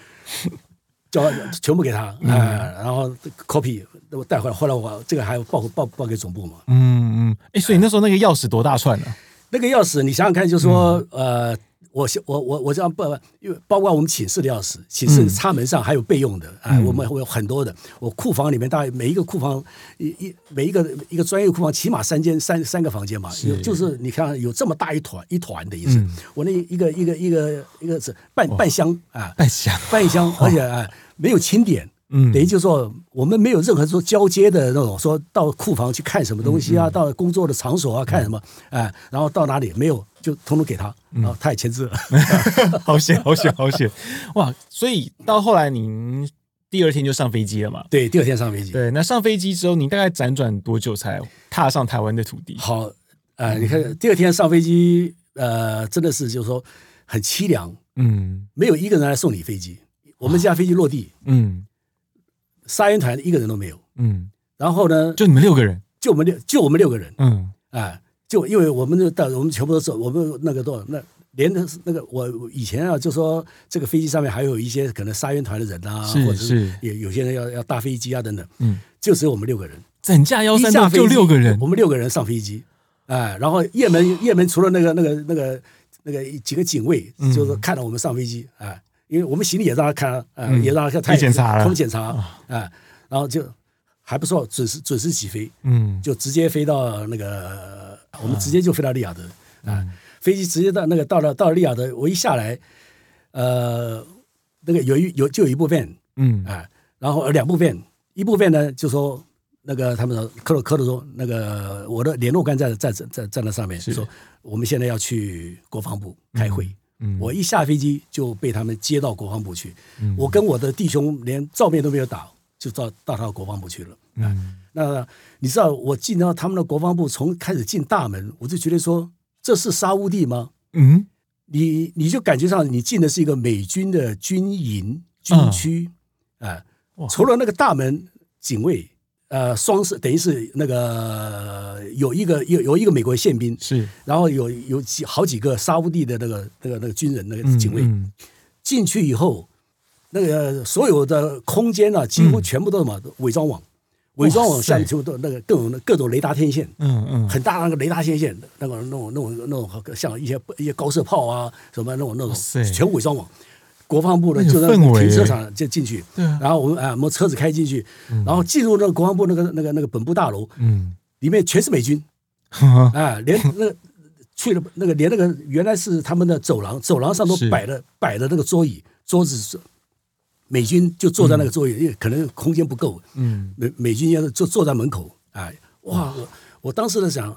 交全部给他，啊，然后 copy 我带回来，后来我这个还要报报报给总部嘛，嗯嗯，哎，所以那时候那个钥匙多大串呢？那个钥匙，你想想看，就是说，嗯、呃，我我我我这样不，因为包括我们寝室的钥匙，寝室插门上还有备用的，啊、嗯，我们会有很多的。我库房里面大概每一个库房一一每一个一个专业库房起码三间三三个房间嘛，是。就是你看有这么大一团一团的意思。嗯、我那一个一个一个一个是半半箱啊，半箱。半箱，而且啊没有清点。嗯，等于就是说，我们没有任何说交接的那种，说到库房去看什么东西啊，嗯嗯、到工作的场所啊看什么，哎、嗯，然后到哪里没有，就通通给他，然后他也签字了，嗯、好险，好险，好险，哇！所以到后来您第二天就上飞机了嘛？对，第二天上飞机。对，那上飞机之后，您大概辗转多久才踏上台湾的土地？好，呃，你看第二天上飞机，呃，真的是就是说很凄凉，嗯，没有一个人来送你飞机，我们这架飞机落地，嗯。沙援团一个人都没有，嗯，然后呢，就你们六个人，就我们六，就我们六个人，嗯，哎，就因为我们就到我们全部都是我们那个多少那连的那个我以前啊就说这个飞机上面还有一些可能沙鹰团的人啊，是或者是有有些人要要搭飞机啊等等，嗯，就只有我们六个人，整架幺三六就六个人，我们六个人上飞机，哎，然后叶门叶门除了那个那个那个那个几个警卫，就是看到我们上飞机，哎。因为我们行李也让他看，呃，也让他看，他检查了，他们检查，啊，然后就还不错，准时准时起飞，嗯，就直接飞到那个，我们直接就飞到利雅得，啊，飞机直接到那个到了到了利雅得，我一下来，呃，那个有一有就有一部分，嗯，啊，然后两部分，一部分呢就说那个他们说科鲁科鲁说那个我的联络官在在在在那上面说我们现在要去国防部开会。嗯，我一下飞机就被他们接到国防部去。嗯，我跟我的弟兄连照面都没有打，就到到他国防部去了。嗯，那你知道我进到他们的国防部，从开始进大门，我就觉得说这是沙乌地吗？嗯，你你就感觉上你进的是一个美军的军营军区啊，除了那个大门警卫。呃，双是等于是那个有一个有有一个美国宪兵是，然后有有几好几个沙乌地的那个那个那个军人那个警卫、嗯。嗯、进去以后，那个所有的空间啊，几乎全部都是什么？伪装网，伪装网下面就都那个各种各种雷达天线，嗯嗯，很大那个雷达天线，那个那种那种那种像一些一些高射炮啊什么那种那种全伪装网。国防部的就在停车场就进去，然后我们啊，我们车子开进去，然后进入那个国防部那个那个那个本部大楼，嗯，里面全是美军，啊，连那个去了那个连那个原来是他们的走廊，走廊上都摆了摆的那个桌椅，桌子是美军就坐在那个座位，因为可能空间不够，嗯，美美军要是就坐在门口，哎，哇，我我当时在想，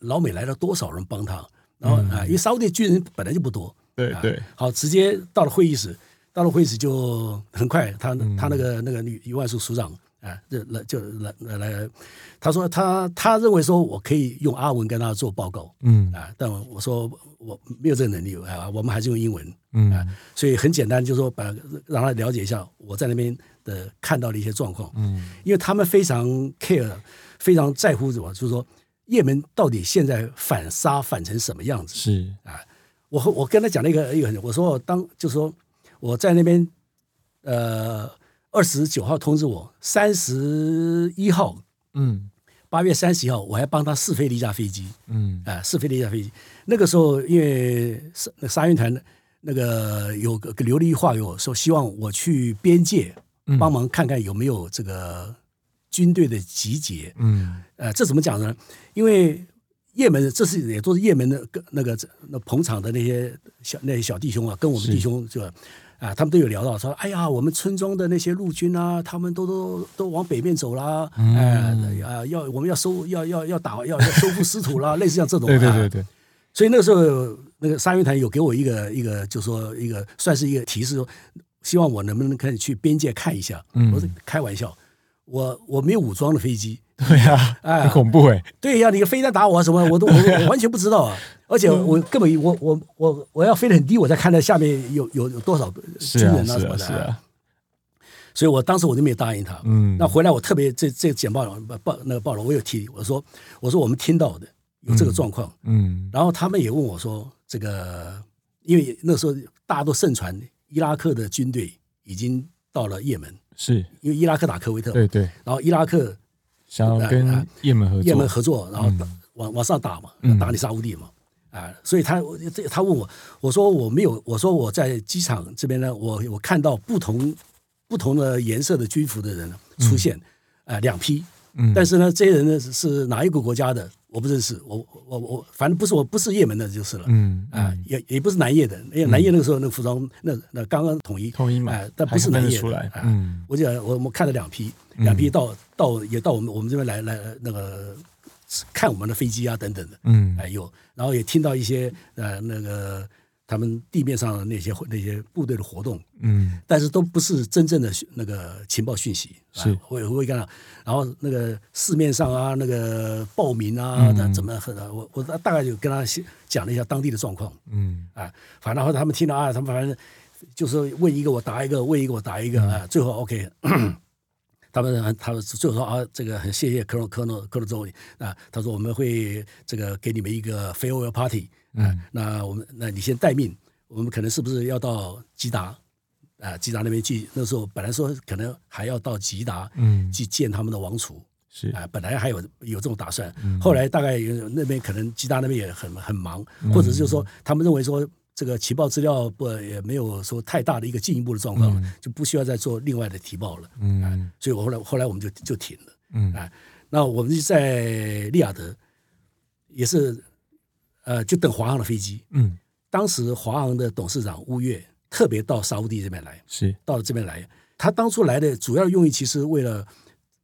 老美来了多少人帮他，然后啊，因为沙乌地军人本来就不多。对对，好，直接到了会议室，到了会议室就很快，他他那个那个女一万署署长啊，就来就来来来，他说他他认为说我可以用阿文跟他做报告，嗯啊，但我说我没有这个能力啊，我们还是用英文，嗯啊，所以很简单，就是说把让他了解一下我在那边的看到的一些状况，嗯，因为他们非常 care，非常在乎什么，就是说叶门到底现在反杀反成什么样子，是啊。我我跟他讲了一个一个，我说我当就是说我在那边，呃，二十九号通知我，三十一号，嗯，八月三十号，我还帮他试飞了一架飞机，嗯，啊，试飞了一架飞机。那个时候，因为沙沙运团那个有个留了一句话给我说，希望我去边界帮忙看看有没有这个军队的集结。嗯，呃，这怎么讲呢？因为也门，这是也都是也门的那个那捧场的那些小那些小弟兄啊，跟我们弟兄这个。啊，他们都有聊到说，哎呀，我们村庄的那些陆军啊，他们都都都往北面走啦，嗯、哎啊，要我们要收要要要打要要收复失土啦，类似像这种。对对对对。所以那个时候，那个沙运团有给我一个一个，就说一个算是一个提示，说希望我能不能可以去边界看一下。嗯。我说开玩笑，我我没有武装的飞机。对呀、啊，哎，很恐怖哎。对呀、啊，你飞弹打我什么，我都我，我 完全不知道啊。而且我根本我我我我要飞得很低，我才看到下面有有有多少军人啊什么的。所以我当时我就没有答应他。嗯。那回来我特别这这简报报那个报了，我有提我说我说我们听到的有这个状况。嗯。然后他们也问我说这个，因为那时候大家都盛传伊拉克的军队已经到了也门，是因为伊拉克打科威特。对对。然后伊拉克想要跟也门合作，也门合作，然后往往上打嘛，打你沙乌地嘛。啊，所以他这他问我，我说我没有，我说我在机场这边呢，我我看到不同不同的颜色的军服的人出现，啊、嗯。呃，两批，嗯，但是呢，这些人呢是哪一个国家的，我不认识，我我我反正不是我不是叶门的就是了，嗯，啊、呃，也也不是南叶的，因为南叶那个时候那个服装那那刚刚统一统一嘛，但不是南叶嗯，我就我们看了两批，两批到到也到我们我们这边来来那个。看我们的飞机啊，等等的，嗯，哎有，然后也听到一些呃那个他们地面上的那些那些部队的活动，嗯，但是都不是真正的那个情报讯息，是，啊、我也会看到，然后那个市面上啊，那个报名啊，嗯、怎么很，我我大概就跟他讲了一下当地的状况，嗯，啊，反正后他们听到啊，他们反正就是问一个我答一个，问一个我答一个，啊，最后 OK。他们他们最后说啊，这个很谢谢科诺科诺科诺总理啊，他说我们会这个给你们一个 farewell party，啊、嗯，那我们那你先待命，我们可能是不是要到吉达啊？吉达那边去？那时候本来说可能还要到吉达，嗯，去见他们的王储，是啊，本来还有有这种打算，嗯、后来大概有那边可能吉达那边也很很忙，或者是就是说他们认为说。这个情报资料不也没有说太大的一个进一步的状况，嗯、就不需要再做另外的提报了。嗯、啊，所以我后来后来我们就就停了。嗯啊，那我们就在利雅得也是呃，就等华航的飞机。嗯，当时华航的董事长吴越特别到沙乌地这边来，是到了这边来。他当初来的主要用意其实为了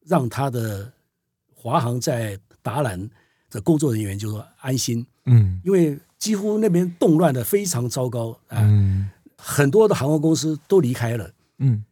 让他的华航在达兰的工作人员就说安心。嗯，因为。几乎那边动乱的非常糟糕啊，嗯、很多的航空公司都离开了，嗯，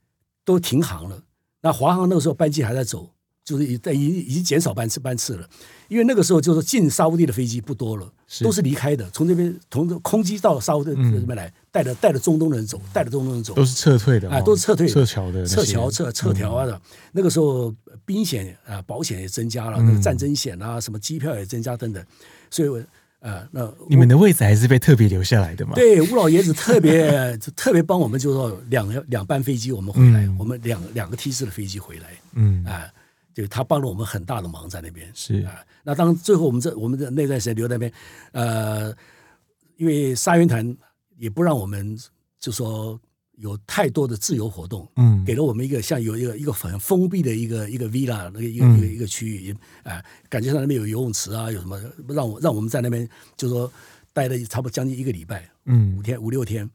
都停航了。那华航那个时候班机还在走，就是已已已经减少班次班次了，因为那个时候就是进沙乌地的飞机不多了，是。都是离开的，从这边从空机到沙乌地这边来，带着带着中东人走，带着中东人走，都是撤退的啊，都是撤退撤侨的，撤侨撤撤侨啊的。嗯、那个时候兵险啊保险也增加了，那个战争险啊什么机票也增加等等，所以。啊，那你们的位置还是被特别留下来的嘛？对，吴老爷子特别 特别帮我们，就是说两两班飞机我们回来，嗯、我们两两个梯次的飞机回来，嗯。啊，就他帮了我们很大的忙在那边。是啊，那当最后我们这我们的那段时间留在那边，呃，因为沙运团也不让我们就说。有太多的自由活动，嗯，给了我们一个像有一个一个很封闭的一个一个 villa 那个一个一个一个区域，啊，感觉上那边有游泳池啊，有什么让我让我们在那边就说待了差不多将近一个礼拜，嗯，五天五六天。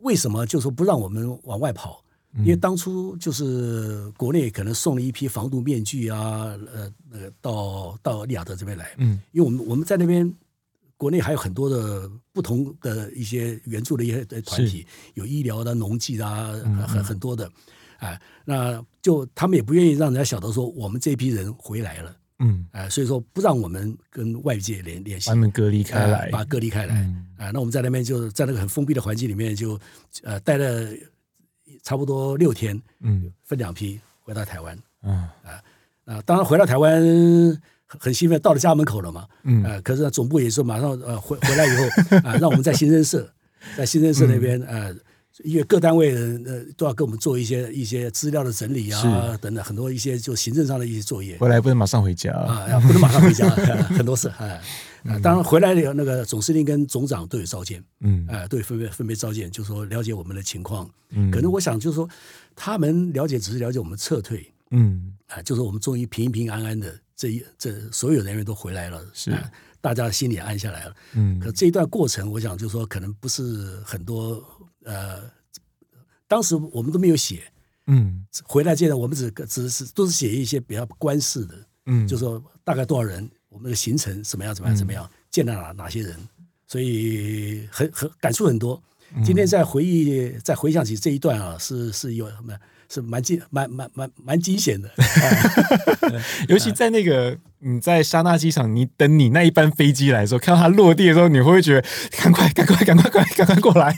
为什么就说不让我们往外跑？因为当初就是国内可能送了一批防毒面具啊，呃，那个到到利雅得这边来，嗯，因为我们我们在那边。国内还有很多的不同的一些援助的一些团体，有医疗的、农技的啊，很很多的，啊，那就他们也不愿意让人家晓得说我们这批人回来了，嗯，啊，所以说不让我们跟外界联联系，把他们隔离开来，把隔离开来，嗯、啊，那我们在那边就在那个很封闭的环境里面就呃待了差不多六天，嗯，分两批回到台湾，嗯，啊，啊，当然回到台湾。很兴奋，到了家门口了嘛？嗯，啊，可是呢，总部也是马上呃回回来以后 啊，让我们在新生社，在新生社那边呃因为各单位呃都要给我们做一些一些资料的整理啊，等等很多一些就行政上的一些作业。回来不能马上回家啊，不能马上回家，很多事啊。当然回来了，那个总司令跟总长都有召见，嗯，啊，都有分别分别召见，就是说了解我们的情况。嗯，可能我想就是说，他们了解只是了解我们撤退，嗯，啊，就是我们终于平平安安的这一这所有人员都回来了，是。大家心里安下来了，嗯，可这一段过程，我想就是说，可能不是很多，呃，当时我们都没有写，嗯，回来阶段我们只只是都是写一些比较官式的，嗯，就是说大概多少人，我们的行程怎么样怎么样怎么样，嗯、见到哪哪些人，所以很很感触很多。今天在回忆，在回想起这一段啊，是是有什么？是蛮惊、蛮蛮蛮蛮惊险的，尤其在那个你在沙那机场，你等你那一班飞机来的时候，看到它落地的时候，你会不会觉得赶快、赶快、赶快、赶快、赶快过来？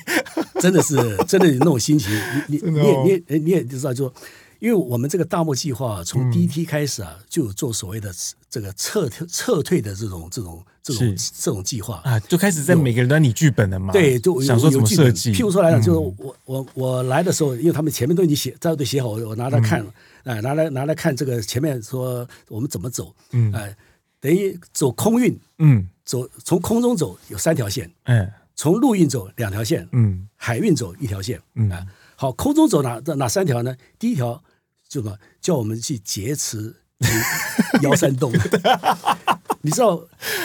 真的是，真的有那种心情。你你、哦、你也你也你也知道，就。因为我们这个大漠计划从第一梯开始啊，就有做所谓的这个撤退撤退的这种这种这种这种计划。啊，就开始在每个人端拟剧本了嘛。对，就想说怎么设计。譬如说来讲，就是我我我来的时候，因为他们前面都已经写，大家都写好，我拿来看，哎，拿来拿来看这个前面说我们怎么走，嗯，哎，等于走空运，嗯，走从空中走有三条线，嗯，从陆运走两条线，嗯，海运走一条线，嗯，好，空中走哪哪三条呢？第一条。就什么叫我们去劫持 幺三洞？你知道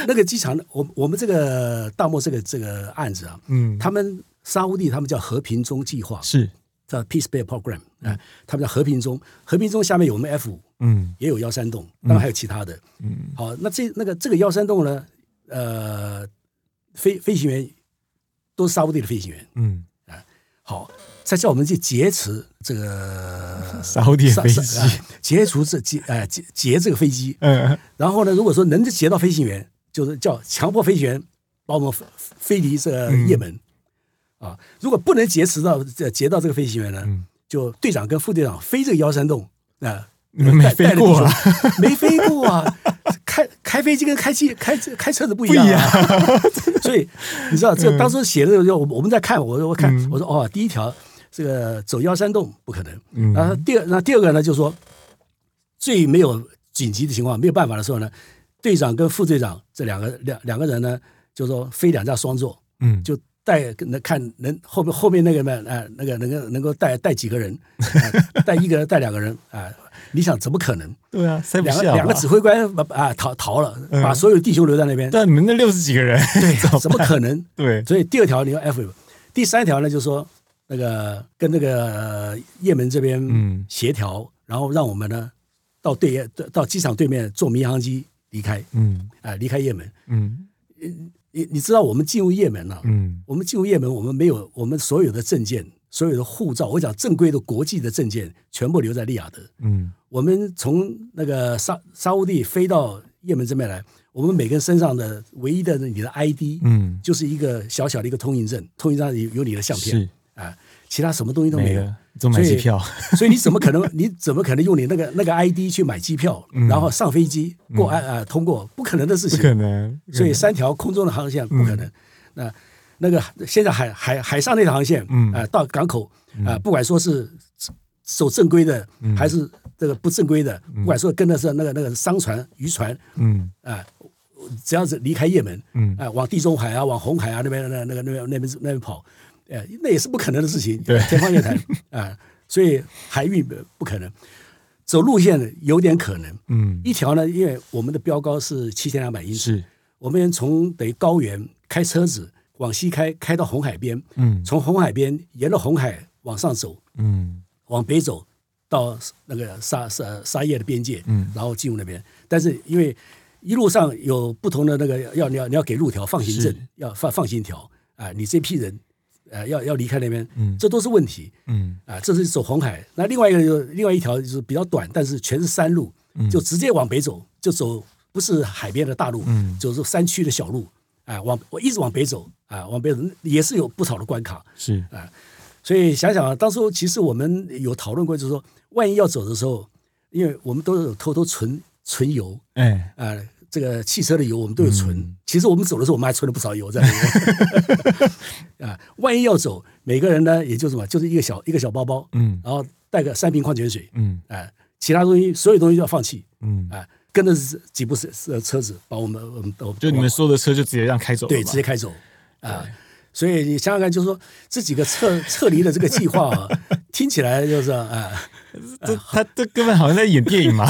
那个机场，我我们这个大漠这个这个案子啊，嗯，他们沙乌地他们叫和平中计划，是。叫 Peace Bay Program 啊，他们叫和平中，和平中下面有我们 F 五，嗯，也有幺三洞，当然还有其他的，嗯，好，那这那个这个幺三洞呢，呃，飞飞行员都是沙乌地的飞行员，嗯，啊，好。再叫我们去劫持这个 沙乌地飞机，劫除这劫哎劫劫这个飞机。嗯，然后呢，如果说能劫到飞行员，就是叫强迫飞行员把我们飞离这个也门。啊，如果不能劫持到这劫到这个飞行员呢，就队长跟副队长飞这个幺三洞啊，你们没飞过啊？没飞过啊？开开飞机跟开机开开车子不一样啊。所以你知道，这当时写的时候，我我们在看，我我看我说哦，第一条。这个走幺三洞不可能，嗯，然后第二，那第二个呢，就是说最没有紧急的情况，没有办法的时候呢，队长跟副队长这两个两两个人呢，就是说飞两架双座，嗯，就带能看能后面后面那个呢，啊，那个能够能够带带几个人，带一个人带两个人啊，你想怎么可能？对啊，两个两个指挥官啊逃逃了，把所有的弟兄留在那边，但你们那六十几个人，对，怎么可能？对，所以第二条你要 F，第三条呢，就是说。那个跟那个也门这边协调，嗯、然后让我们呢到对到机场对面坐民航机离开，嗯，啊、呃，离开也门，嗯，你你知道我们进入也门了，嗯，我们进入也门，我们没有我们所有的证件，所有的护照，我讲正规的国际的证件全部留在利雅得，嗯，我们从那个沙沙乌地飞到也门这边来，我们每个人身上的唯一的你的 ID，嗯，就是一个小小的一个通行证，通行证有有你的相片。啊，其他什么东西都没有，没了，怎么买机票？所以，所以你怎么可能？你怎么可能用你那个那个 ID 去买机票，嗯、然后上飞机过安啊、嗯、通过？不可能的事情，不可能。所以三条空中的航线不可能。那、嗯、那个现在海海海上那条航线，嗯啊，到港口啊，不管说是走正规的，嗯、还是这个不正规的，嗯、不管说跟的是那个那个商船、渔船，嗯啊，只要是离开也门，嗯啊，往地中海啊，往红海啊那边那那个那边那边那边跑。呃，那也是不可能的事情，对，天方夜谭啊！所以海运不可能，走路线有点可能。嗯，一条呢，因为我们的标高是七千两百英尺，我们从等于高原开车子往西开，开到红海边，嗯，从红海边沿着红海往上走，嗯，往北走到那个沙沙沙叶的边界，嗯，然后进入那边。但是因为一路上有不同的那个要你要你要给路条放行证，要放放行条啊，你这批人。呃，要要离开那边，嗯，这都是问题，嗯，啊，这是走红海。那另外一个就另外一条就是比较短，但是全是山路，嗯，就直接往北走，就走不是海边的大路，嗯，就是山区的小路，啊，往我一直往北走，啊，往北走也是有不少的关卡，是。啊，所以想想啊，当初其实我们有讨论过，就是说，万一要走的时候，因为我们都有偷偷存存油，哎，啊。这个汽车的油我们都有存。嗯、其实我们走的时候，我们还存了不少油在里面。啊，万一要走，每个人呢，也就什么，就是一个小一个小包包，嗯，然后带个三瓶矿泉水，嗯，啊，其他东西所有东西都要放弃，嗯，啊，跟着几部车车子把我们，我们都就你们所有的车就直接让开走，对，直接开走，啊。所以你想想看，就是说这几个撤撤离的这个计划啊，听起来就是啊，这他这根本好像在演电影嘛。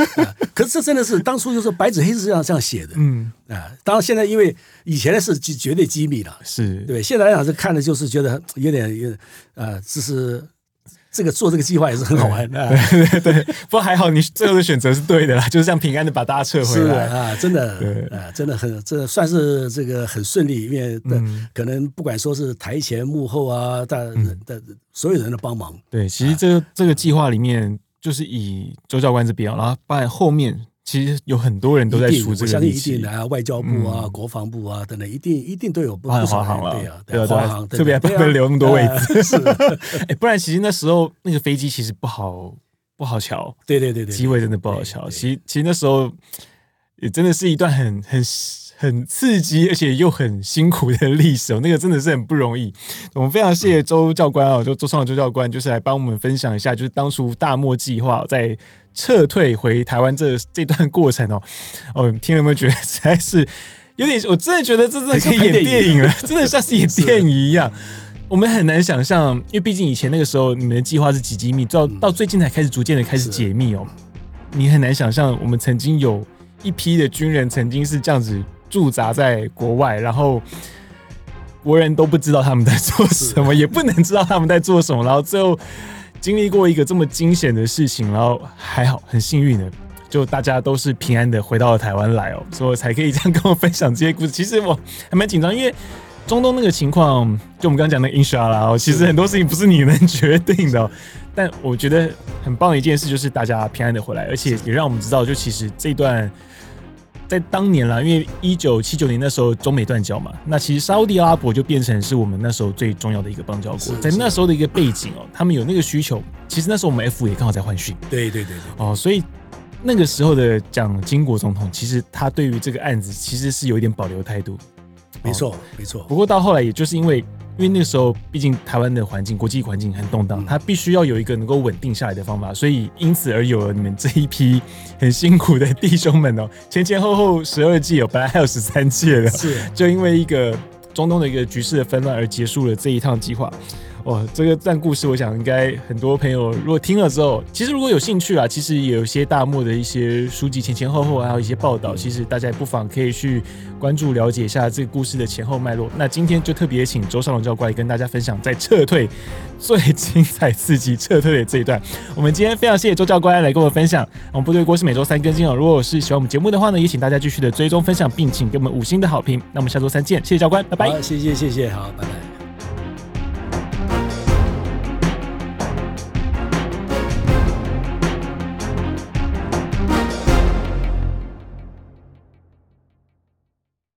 可是这真的是当初就是白纸黑字这样这样写的，嗯啊。当然现在因为以前的是绝对机密了，是对。现在来讲是看的就是觉得有点有点呃，这是。这个做这个计划也是很好玩的，对对对。不过还好，你最后的选择是对的啦，就是这样平安的把大家撤回来啊，真的，啊，真的很，这算是这个很顺利，因为可能不管说是台前幕后啊，大的所有人的帮忙。对，其实这个这个计划里面，就是以周教官这边，然后把后面。其实有很多人都在出这个力气，一定啊，外交部啊、国防部啊等等，一定一定都有不少华航了，对啊，对啊，华航特别不能留那么多位置，是，哎，不然其实那时候那个飞机其实不好不好瞧，对对对对，机位真的不好瞧。其实其实那时候也真的是一段很很。很刺激，而且又很辛苦的历史哦，那个真的是很不容易。我们非常谢谢周教官哦，就周创周教官，就是来帮我们分享一下，就是当初大漠计划在撤退回台湾这这段过程哦。哦，听了有没有觉得实在是有点？我真的觉得这真的可以演电影了，真的像是演电影一样。我们很难想象，因为毕竟以前那个时候你们的计划是几机密，到到最近才开始逐渐的开始解密哦。你很难想象，我们曾经有一批的军人曾经是这样子。驻扎在国外，然后国人都不知道他们在做什么，也不能知道他们在做什么，然后最后经历过一个这么惊险的事情，然后还好很幸运的，就大家都是平安的回到了台湾来哦，所以才可以这样跟我分享这些故事。其实我还蛮紧张，因为中东那个情况，就我们刚刚讲的 inshall，其实很多事情不是你能决定的，但我觉得很棒的一件事就是大家平安的回来，而且也让我们知道，就其实这段。在当年啦，因为一九七九年那时候中美断交嘛，那其实沙乌地阿拉伯就变成是我们那时候最重要的一个邦交国。在那时候的一个背景哦，他们有那个需求。其实那时候我们 F 也刚好在换训。对对对对。哦，所以那个时候的蒋经国总统，其实他对于这个案子其实是有一点保留态度。没错没错。不过到后来，也就是因为。因为那个时候，毕竟台湾的环境、国际环境很动荡，他必须要有一个能够稳定下来的方法，所以因此而有了你们这一批很辛苦的弟兄们哦，前前后后十二届哦，本来还有十三届的，是就因为一个中东的一个局势的纷乱而结束了这一趟计划。哇，这个段故事，我想应该很多朋友如果听了之后，其实如果有兴趣啊，其实有一些大漠的一些书籍前前后后，还有一些报道，其实大家也不妨可以去关注了解一下这个故事的前后脉络。那今天就特别请周少龙教官来跟大家分享在撤退最精彩刺激撤退的这一段。我们今天非常谢谢周教官来跟我们分享。我们部队锅是每周三更新哦。如果是喜欢我们节目的话呢，也请大家继续的追踪分享，并请给我们五星的好评。那我们下周三见，谢谢教官，拜拜。谢谢谢谢，好，拜拜。